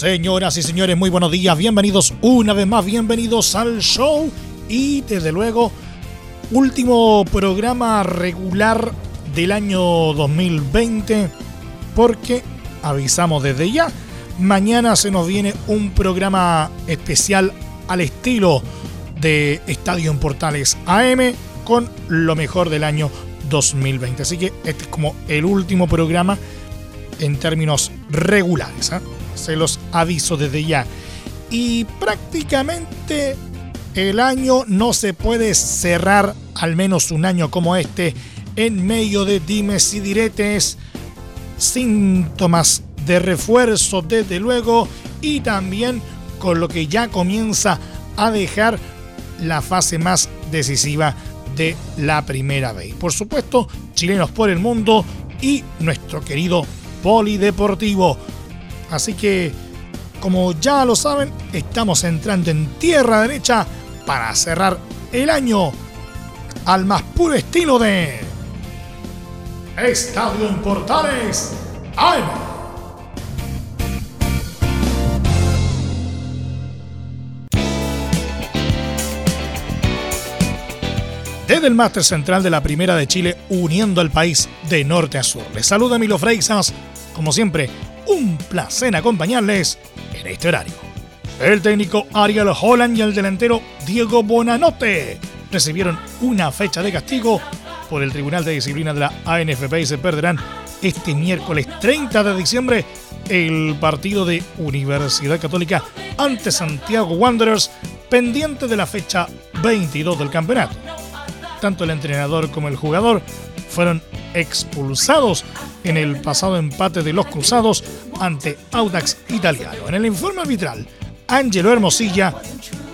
Señoras y señores, muy buenos días, bienvenidos una vez más, bienvenidos al show y desde luego último programa regular del año 2020 porque avisamos desde ya, mañana se nos viene un programa especial al estilo de Estadio en Portales AM con lo mejor del año 2020. Así que este es como el último programa en términos regulares. ¿eh? Se los aviso desde ya. Y prácticamente el año no se puede cerrar, al menos un año como este, en medio de dimes y diretes, síntomas de refuerzo desde luego y también con lo que ya comienza a dejar la fase más decisiva de la primera vez. Por supuesto, chilenos por el mundo y nuestro querido polideportivo. Así que, como ya lo saben, estamos entrando en tierra derecha para cerrar el año al más puro estilo de Estadio en Portales AM. Desde el máster central de la Primera de Chile, uniendo al país de norte a sur. Les saluda Milo Freixas. Como siempre, un placer acompañarles en este horario. El técnico Ariel Holland y el delantero Diego Bonanote recibieron una fecha de castigo por el Tribunal de Disciplina de la ANFP y se perderán este miércoles 30 de diciembre el partido de Universidad Católica ante Santiago Wanderers pendiente de la fecha 22 del campeonato tanto el entrenador como el jugador fueron expulsados en el pasado empate de los cruzados ante Audax Italiano. En el informe arbitral, Angelo Hermosilla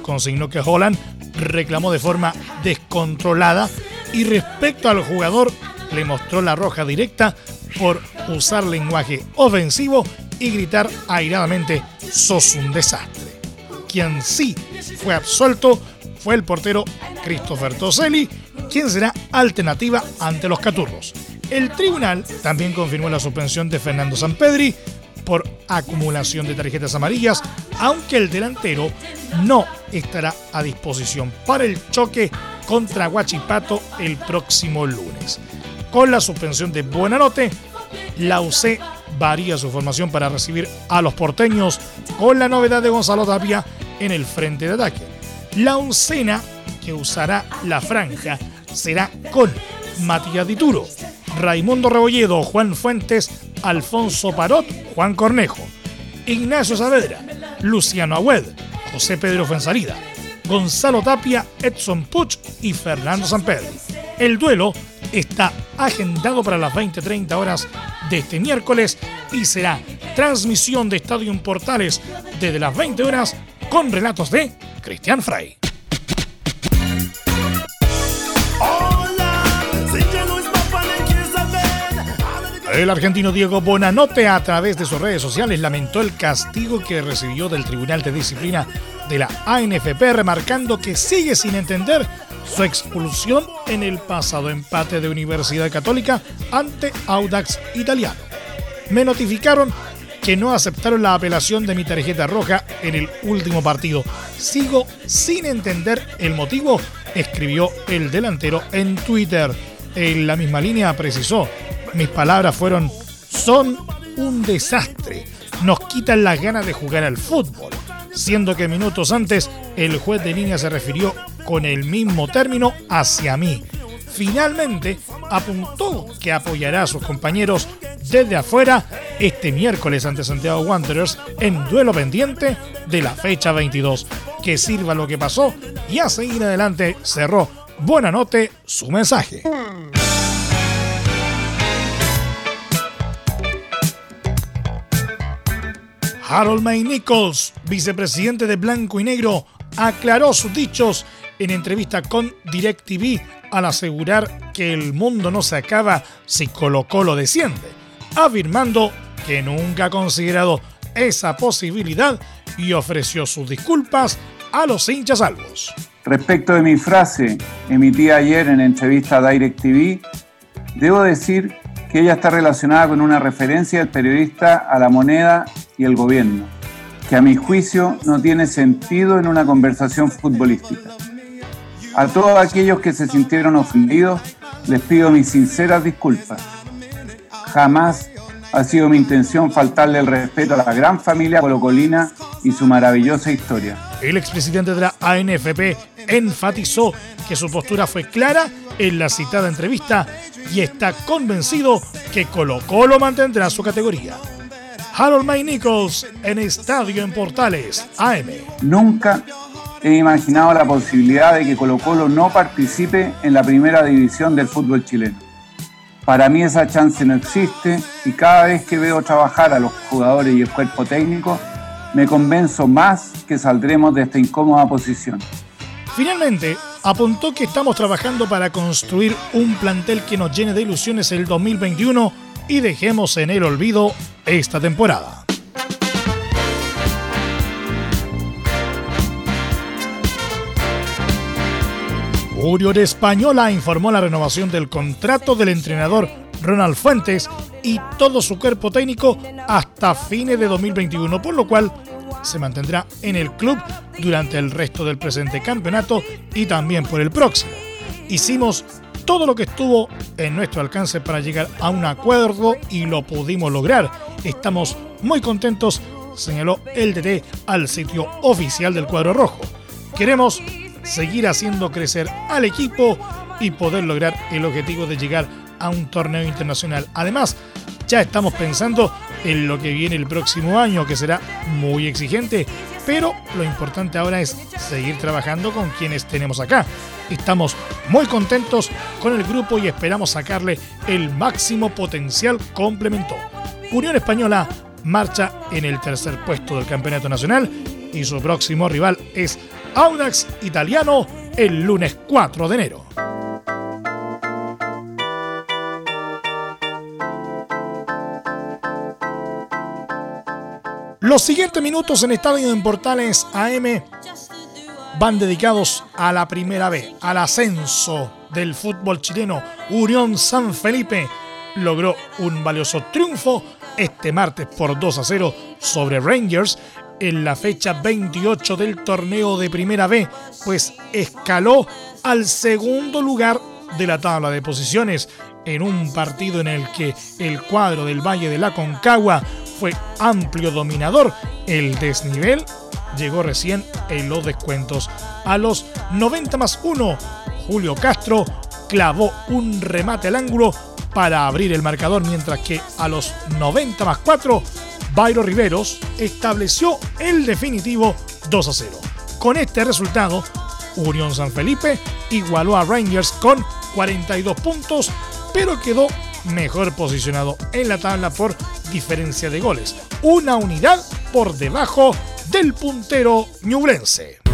consignó que Holland reclamó de forma descontrolada y respecto al jugador le mostró la roja directa por usar lenguaje ofensivo y gritar airadamente sos un desastre. Quien sí fue absuelto fue el portero Christopher Toselli, quien será alternativa ante los Caturros. El tribunal también confirmó la suspensión de Fernando Sampedri por acumulación de tarjetas amarillas, aunque el delantero no estará a disposición para el choque contra Huachipato el próximo lunes. Con la suspensión de Buenanote, la UC varía su formación para recibir a los porteños con la novedad de Gonzalo Tapia en el frente de ataque. La oncena que usará la franja será con Matías Dituro, Raimundo Rebolledo, Juan Fuentes, Alfonso Parot, Juan Cornejo, Ignacio Saavedra, Luciano Agüed, José Pedro Fensalida, Gonzalo Tapia, Edson Puch y Fernando Sampedri. El duelo está agendado para las 20-30 horas de este miércoles y será transmisión de Estadio Portales desde las 20 horas con relatos de Cristian Frey. El argentino Diego Bonanote a través de sus redes sociales lamentó el castigo que recibió del Tribunal de Disciplina de la ANFP, remarcando que sigue sin entender su expulsión en el pasado empate de Universidad Católica ante Audax Italiano. Me notificaron que no aceptaron la apelación de mi tarjeta roja en el último partido. Sigo sin entender el motivo, escribió el delantero en Twitter. En la misma línea precisó mis palabras fueron, son un desastre. Nos quitan las ganas de jugar al fútbol. Siendo que minutos antes el juez de línea se refirió con el mismo término hacia mí. Finalmente apuntó que apoyará a sus compañeros desde afuera este miércoles ante Santiago Wanderers en duelo pendiente de la fecha 22. Que sirva lo que pasó y a seguir adelante cerró Buena Note su mensaje. Harold May Nichols, vicepresidente de Blanco y Negro, aclaró sus dichos en entrevista con DirecTV al asegurar que el mundo no se acaba si Colo Colo desciende, afirmando que nunca ha considerado esa posibilidad y ofreció sus disculpas a los hinchas salvos. Respecto de mi frase emitida ayer en entrevista a DirecTV, debo decir que ella está relacionada con una referencia del periodista a la moneda y el gobierno, que a mi juicio no tiene sentido en una conversación futbolística. A todos aquellos que se sintieron ofendidos, les pido mis sinceras disculpas. Jamás ha sido mi intención faltarle el respeto a la gran familia colocolina y su maravillosa historia. El expresidente de la ANFP enfatizó que su postura fue clara en la citada entrevista y está convencido que Colo Colo mantendrá su categoría. Harold May Nichols en Estadio en Portales, AM. Nunca he imaginado la posibilidad de que Colo Colo no participe en la primera división del fútbol chileno. Para mí esa chance no existe y cada vez que veo trabajar a los jugadores y el cuerpo técnico, me convenzo más que saldremos de esta incómoda posición. Finalmente, apuntó que estamos trabajando para construir un plantel que nos llene de ilusiones el 2021 y dejemos en el olvido esta temporada. Unión Española informó la renovación del contrato del entrenador Ronald Fuentes y todo su cuerpo técnico hasta fines de 2021, por lo cual se mantendrá en el club durante el resto del presente campeonato y también por el próximo. Hicimos todo lo que estuvo en nuestro alcance para llegar a un acuerdo y lo pudimos lograr. Estamos muy contentos, señaló el DT al sitio oficial del cuadro rojo. Queremos seguir haciendo crecer al equipo y poder lograr el objetivo de llegar a un torneo internacional. Además, ya estamos pensando en lo que viene el próximo año, que será muy exigente, pero lo importante ahora es seguir trabajando con quienes tenemos acá. Estamos muy contentos con el grupo y esperamos sacarle el máximo potencial complemento. Unión Española marcha en el tercer puesto del Campeonato Nacional y su próximo rival es Audax Italiano el lunes 4 de enero. Los siguientes minutos en Estadio en Portales AM van dedicados a la primera B, al ascenso del fútbol chileno. Unión San Felipe logró un valioso triunfo este martes por 2 a 0 sobre Rangers en la fecha 28 del torneo de Primera B, pues escaló al segundo lugar de la tabla de posiciones en un partido en el que el cuadro del Valle de la Concagua fue amplio dominador. El desnivel llegó recién en los descuentos. A los 90 más 1, Julio Castro clavó un remate al ángulo para abrir el marcador, mientras que a los 90 más 4, Bayro Riveros estableció el definitivo 2 a 0. Con este resultado, Unión San Felipe igualó a Rangers con 42 puntos, pero quedó mejor posicionado en la tabla por diferencia de goles. Una unidad por debajo del puntero ñublense.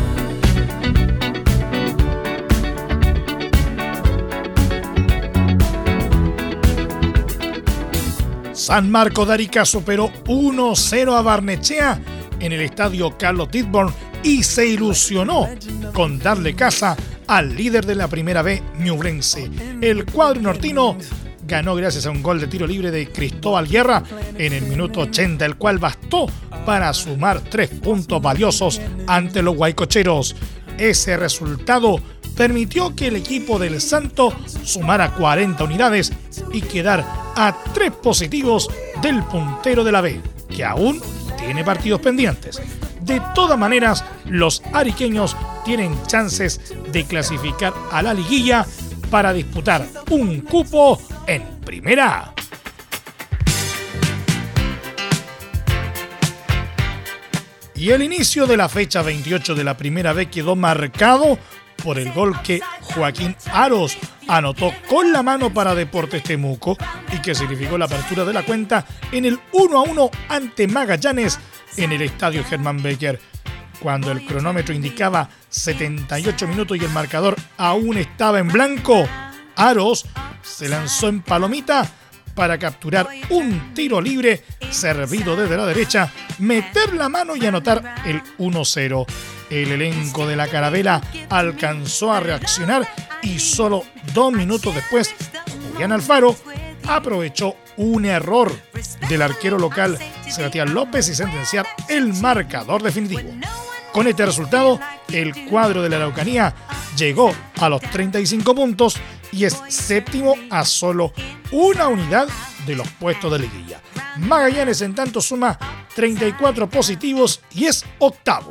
San Marco de superó 1-0 a Barnechea en el estadio Carlos Titborn y se ilusionó con darle casa al líder de la primera B, Ñublense. El cuadro nortino ganó gracias a un gol de tiro libre de Cristóbal Guerra en el minuto 80, el cual bastó para sumar tres puntos valiosos ante los guaycocheros. Ese resultado permitió que el equipo del Santo sumara 40 unidades y quedar a tres positivos del puntero de la B, que aún tiene partidos pendientes. De todas maneras, los ariqueños tienen chances de clasificar a la liguilla para disputar un cupo en Primera Y el inicio de la fecha 28 de la Primera B quedó marcado por el gol que Joaquín Aros anotó con la mano para Deportes Temuco y que significó la apertura de la cuenta en el 1 a 1 ante Magallanes en el estadio Germán Becker. Cuando el cronómetro indicaba 78 minutos y el marcador aún estaba en blanco, Aros se lanzó en palomita para capturar un tiro libre servido desde la derecha, meter la mano y anotar el 1-0. El elenco de la carabela alcanzó a reaccionar y solo dos minutos después, Julián Alfaro aprovechó un error del arquero local Sebastián López y sentenciar el marcador definitivo. Con este resultado, el cuadro de la Araucanía llegó a los 35 puntos y es séptimo a solo una unidad de los puestos de liguilla. Magallanes en tanto suma 34 positivos y es octavo.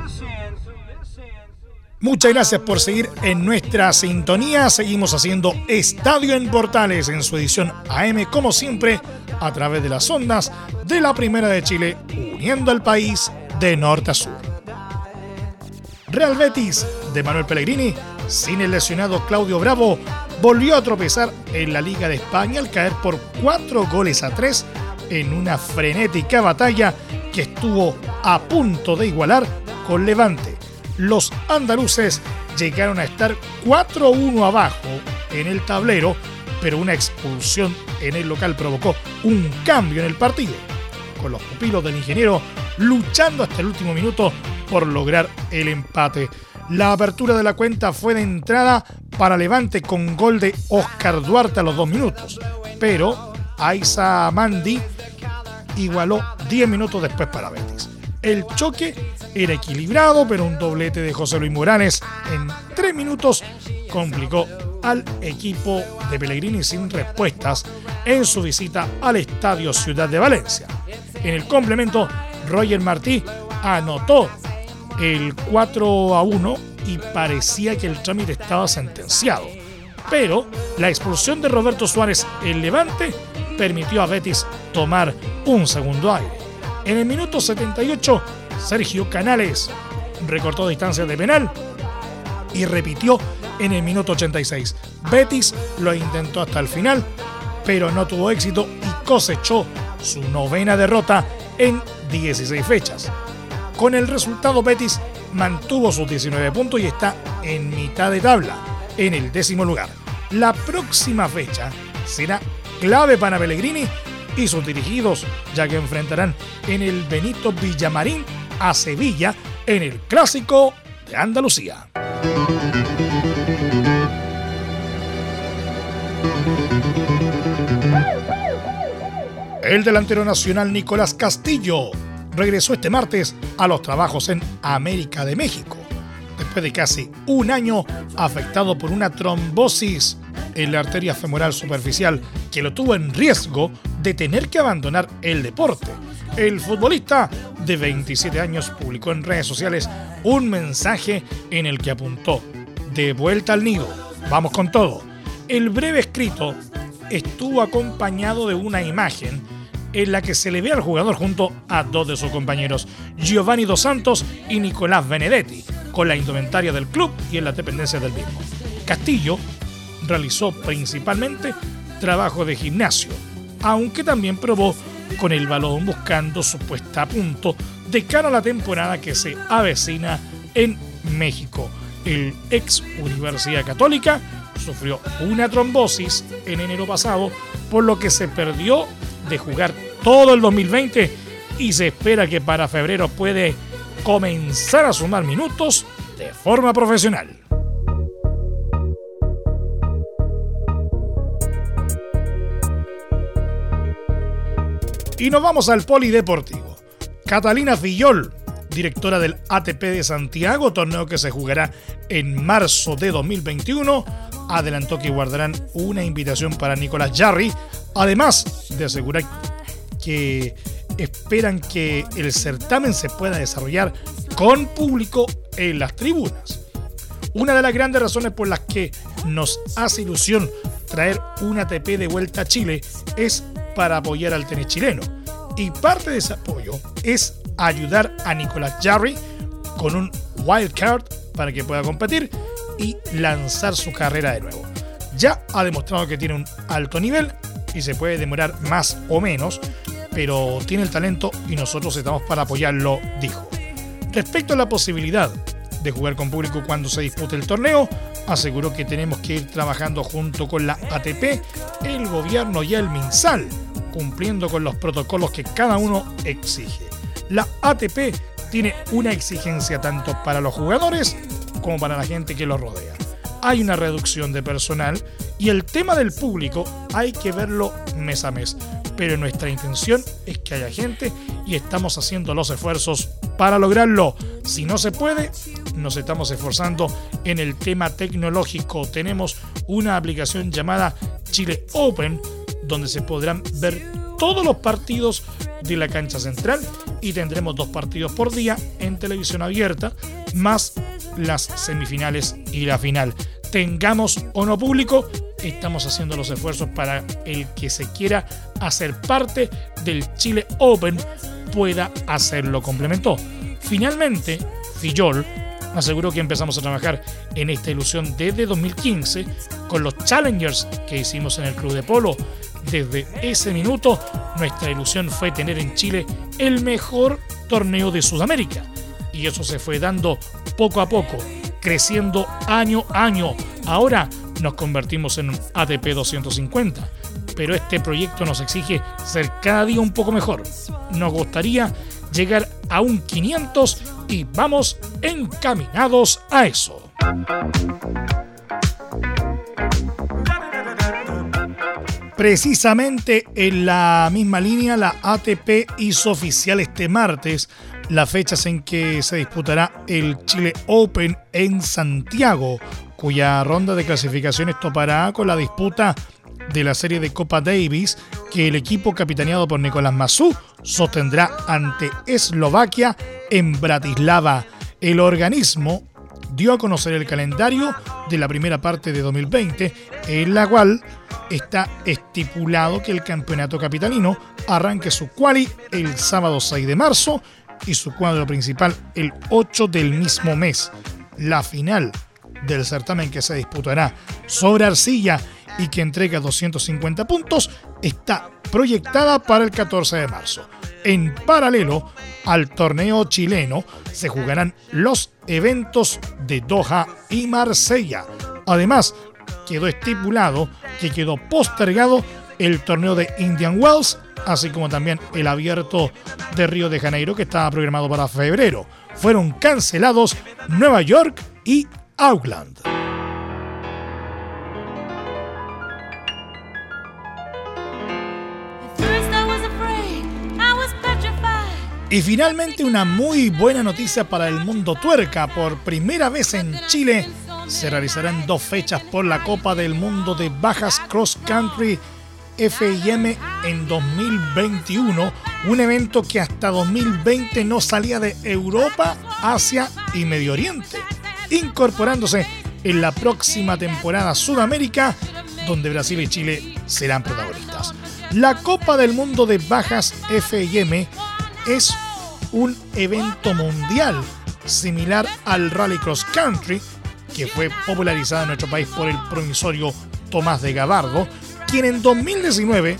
Muchas gracias por seguir en nuestra sintonía. Seguimos haciendo Estadio en Portales en su edición AM, como siempre, a través de las ondas de la Primera de Chile, uniendo al país de norte a sur. Real Betis de Manuel Pellegrini, sin el lesionado Claudio Bravo, volvió a tropezar en la Liga de España al caer por cuatro goles a tres en una frenética batalla que estuvo a punto de igualar con Levante los andaluces llegaron a estar 4-1 abajo en el tablero, pero una expulsión en el local provocó un cambio en el partido, con los pupilos del ingeniero luchando hasta el último minuto por lograr el empate. La apertura de la cuenta fue de entrada para Levante con gol de Oscar Duarte a los dos minutos, pero Aiza Mandi igualó 10 minutos después para Betis. El choque era equilibrado, pero un doblete de José Luis Morales en tres minutos complicó al equipo de Pellegrini sin respuestas en su visita al Estadio Ciudad de Valencia. En el complemento, Roger Martí anotó el 4 a 1 y parecía que el trámite estaba sentenciado. Pero la expulsión de Roberto Suárez en Levante permitió a Betis tomar un segundo aire. En el minuto 78, Sergio Canales recortó distancia de penal y repitió en el minuto 86. Betis lo intentó hasta el final, pero no tuvo éxito y cosechó su novena derrota en 16 fechas. Con el resultado, Betis mantuvo sus 19 puntos y está en mitad de tabla, en el décimo lugar. La próxima fecha será clave para Pellegrini y sus dirigidos, ya que enfrentarán en el Benito Villamarín a Sevilla en el Clásico de Andalucía. El delantero nacional Nicolás Castillo regresó este martes a los trabajos en América de México, después de casi un año afectado por una trombosis en la arteria femoral superficial que lo tuvo en riesgo de tener que abandonar el deporte. El futbolista de 27 años publicó en redes sociales un mensaje en el que apuntó, de vuelta al nido, vamos con todo. El breve escrito estuvo acompañado de una imagen en la que se le ve al jugador junto a dos de sus compañeros, Giovanni Dos Santos y Nicolás Benedetti, con la indumentaria del club y en la dependencia del mismo. Castillo realizó principalmente trabajo de gimnasio, aunque también probó con el balón buscando su puesta a punto de cara a la temporada que se avecina en México. El ex Universidad Católica sufrió una trombosis en enero pasado, por lo que se perdió de jugar todo el 2020 y se espera que para febrero puede comenzar a sumar minutos de forma profesional. Y nos vamos al polideportivo. Catalina Fillol directora del ATP de Santiago, torneo que se jugará en marzo de 2021, adelantó que guardarán una invitación para Nicolás Jarry, además de asegurar que esperan que el certamen se pueda desarrollar con público en las tribunas. Una de las grandes razones por las que nos hace ilusión traer un ATP de vuelta a Chile es para apoyar al tenis chileno. Y parte de ese apoyo es ayudar a Nicolás Jarry con un wild card para que pueda competir y lanzar su carrera de nuevo. Ya ha demostrado que tiene un alto nivel y se puede demorar más o menos, pero tiene el talento y nosotros estamos para apoyarlo, dijo. Respecto a la posibilidad de jugar con público cuando se dispute el torneo, aseguró que tenemos que ir trabajando junto con la ATP, el gobierno y el MinSal, cumpliendo con los protocolos que cada uno exige. La ATP tiene una exigencia tanto para los jugadores como para la gente que los rodea. Hay una reducción de personal y el tema del público hay que verlo mes a mes. Pero nuestra intención es que haya gente y estamos haciendo los esfuerzos para lograrlo. Si no se puede, nos estamos esforzando en el tema tecnológico. Tenemos una aplicación llamada Chile Open donde se podrán ver todos los partidos de la cancha central y tendremos dos partidos por día en televisión abierta, más las semifinales y la final. Tengamos o no público, estamos haciendo los esfuerzos para el que se quiera hacer parte del Chile Open pueda hacerlo, complementó. Finalmente, Fillol aseguró que empezamos a trabajar en esta ilusión desde 2015 con los challengers que hicimos en el Club de Polo. Desde ese minuto, nuestra ilusión fue tener en Chile el mejor torneo de Sudamérica. Y eso se fue dando poco a poco, creciendo año a año. Ahora nos convertimos en un ATP 250. Pero este proyecto nos exige ser cada día un poco mejor. Nos gustaría llegar a un 500 y vamos encaminados a eso. Precisamente en la misma línea, la ATP hizo oficial este martes las fechas en que se disputará el Chile Open en Santiago, cuya ronda de clasificaciones topará con la disputa de la serie de Copa Davis que el equipo capitaneado por Nicolás Massú sostendrá ante Eslovaquia en Bratislava. El organismo dio a conocer el calendario de la primera parte de 2020, en la cual está estipulado que el campeonato capitalino arranque su quali el sábado 6 de marzo y su cuadro principal el 8 del mismo mes. La final del certamen que se disputará sobre arcilla y que entrega 250 puntos está proyectada para el 14 de marzo. En paralelo al torneo chileno se jugarán los eventos de Doha y Marsella. Además, quedó estipulado que quedó postergado el torneo de Indian Wells, así como también el abierto de Río de Janeiro que estaba programado para febrero. Fueron cancelados Nueva York y Auckland. Y finalmente una muy buena noticia para el mundo tuerca. Por primera vez en Chile se realizarán dos fechas por la Copa del Mundo de Bajas Cross Country FIM en 2021, un evento que hasta 2020 no salía de Europa, Asia y Medio Oriente, incorporándose en la próxima temporada Sudamérica, donde Brasil y Chile serán protagonistas. La Copa del Mundo de Bajas FIM es un evento mundial similar al Rally Cross Country, que fue popularizado en nuestro país por el promisorio Tomás de Gabardo, quien en 2019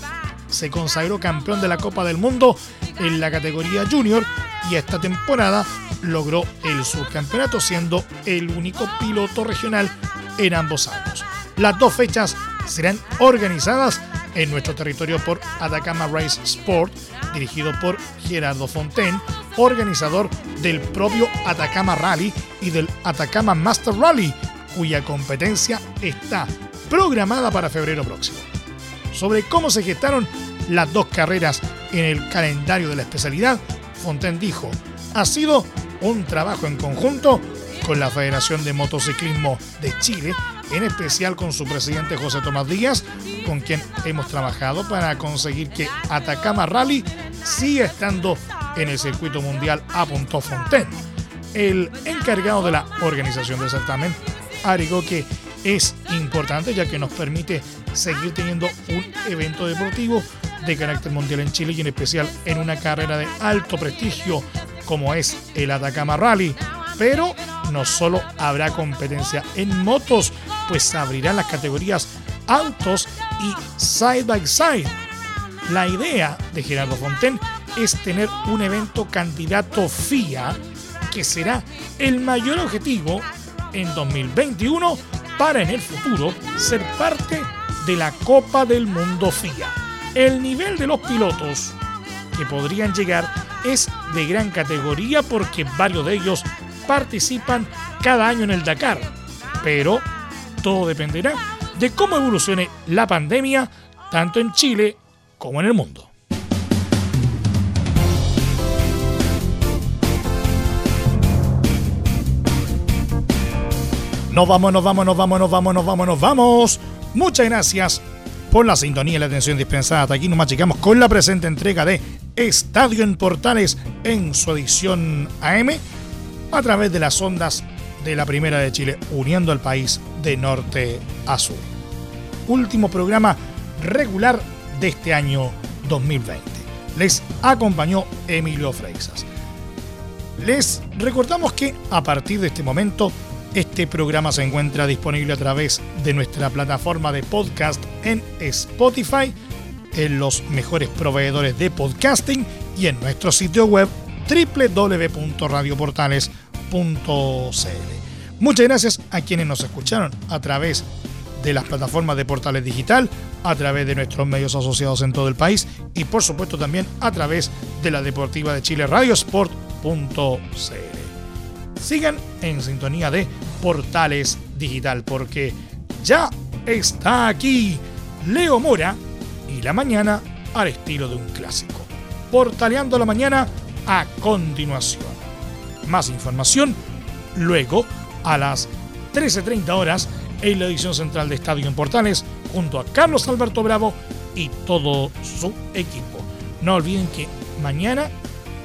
se consagró campeón de la Copa del Mundo en la categoría junior y esta temporada logró el subcampeonato siendo el único piloto regional en ambos años. Las dos fechas serán organizadas en nuestro territorio por Atacama Race Sport, dirigido por Gerardo Fontaine, organizador del propio Atacama Rally y del Atacama Master Rally, cuya competencia está programada para febrero próximo. Sobre cómo se gestaron las dos carreras en el calendario de la especialidad, Fontaine dijo, ha sido un trabajo en conjunto con la Federación de Motociclismo de Chile, en especial con su presidente José Tomás Díaz, con quien hemos trabajado para conseguir que Atacama Rally siga estando en el circuito mundial a Punto Fontaine. El encargado de la organización del certamen agregó que es importante ya que nos permite seguir teniendo un evento deportivo de carácter mundial en Chile y en especial en una carrera de alto prestigio como es el Atacama Rally. Pero no solo habrá competencia en motos, pues se abrirán las categorías autos y side by side. La idea de Gerardo Fonten es tener un evento candidato FIA que será el mayor objetivo en 2021 para en el futuro ser parte de la Copa del Mundo FIA. El nivel de los pilotos que podrían llegar es de gran categoría porque varios de ellos participan cada año en el Dakar. Pero todo dependerá de cómo evolucione la pandemia tanto en Chile como en el mundo. Nos vamos, nos vamos, nos vamos, nos vamos, nos vamos, nos vamos. Muchas gracias por la sintonía y la atención dispensada. Hasta aquí nos machicamos con la presente entrega de Estadio en Portales en su edición AM a través de las ondas de la Primera de Chile, uniendo al país de norte a sur. Último programa regular de este año 2020. Les acompañó Emilio Freixas. Les recordamos que a partir de este momento este programa se encuentra disponible a través de nuestra plataforma de podcast en Spotify, en los mejores proveedores de podcasting y en nuestro sitio web Muchas gracias a quienes nos escucharon a través de las plataformas de Portales Digital, a través de nuestros medios asociados en todo el país y por supuesto también a través de la Deportiva de Chile Radiosport.cl sigan en sintonía de Portales Digital, porque ya está aquí Leo Mora y la mañana al estilo de un clásico. Portaleando la mañana a continuación. Más información luego a las 13.30 horas en la edición central de Estadio en Portales junto a Carlos Alberto Bravo y todo su equipo. No olviden que mañana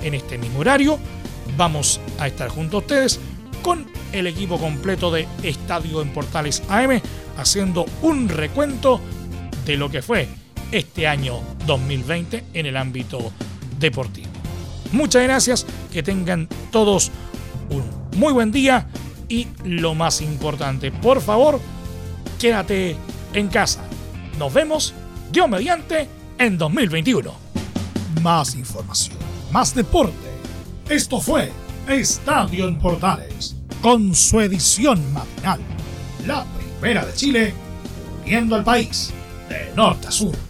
en este mismo horario vamos a estar junto a ustedes con el equipo completo de Estadio en Portales AM haciendo un recuento de lo que fue este año 2020 en el ámbito deportivo. Muchas gracias, que tengan todos un muy buen día y lo más importante, por favor, quédate en casa. Nos vemos, Dios mediante, en 2021. Más información, más deporte esto fue Estadio en Portales, con su edición matinal. La primera de Chile, uniendo al país de norte a sur.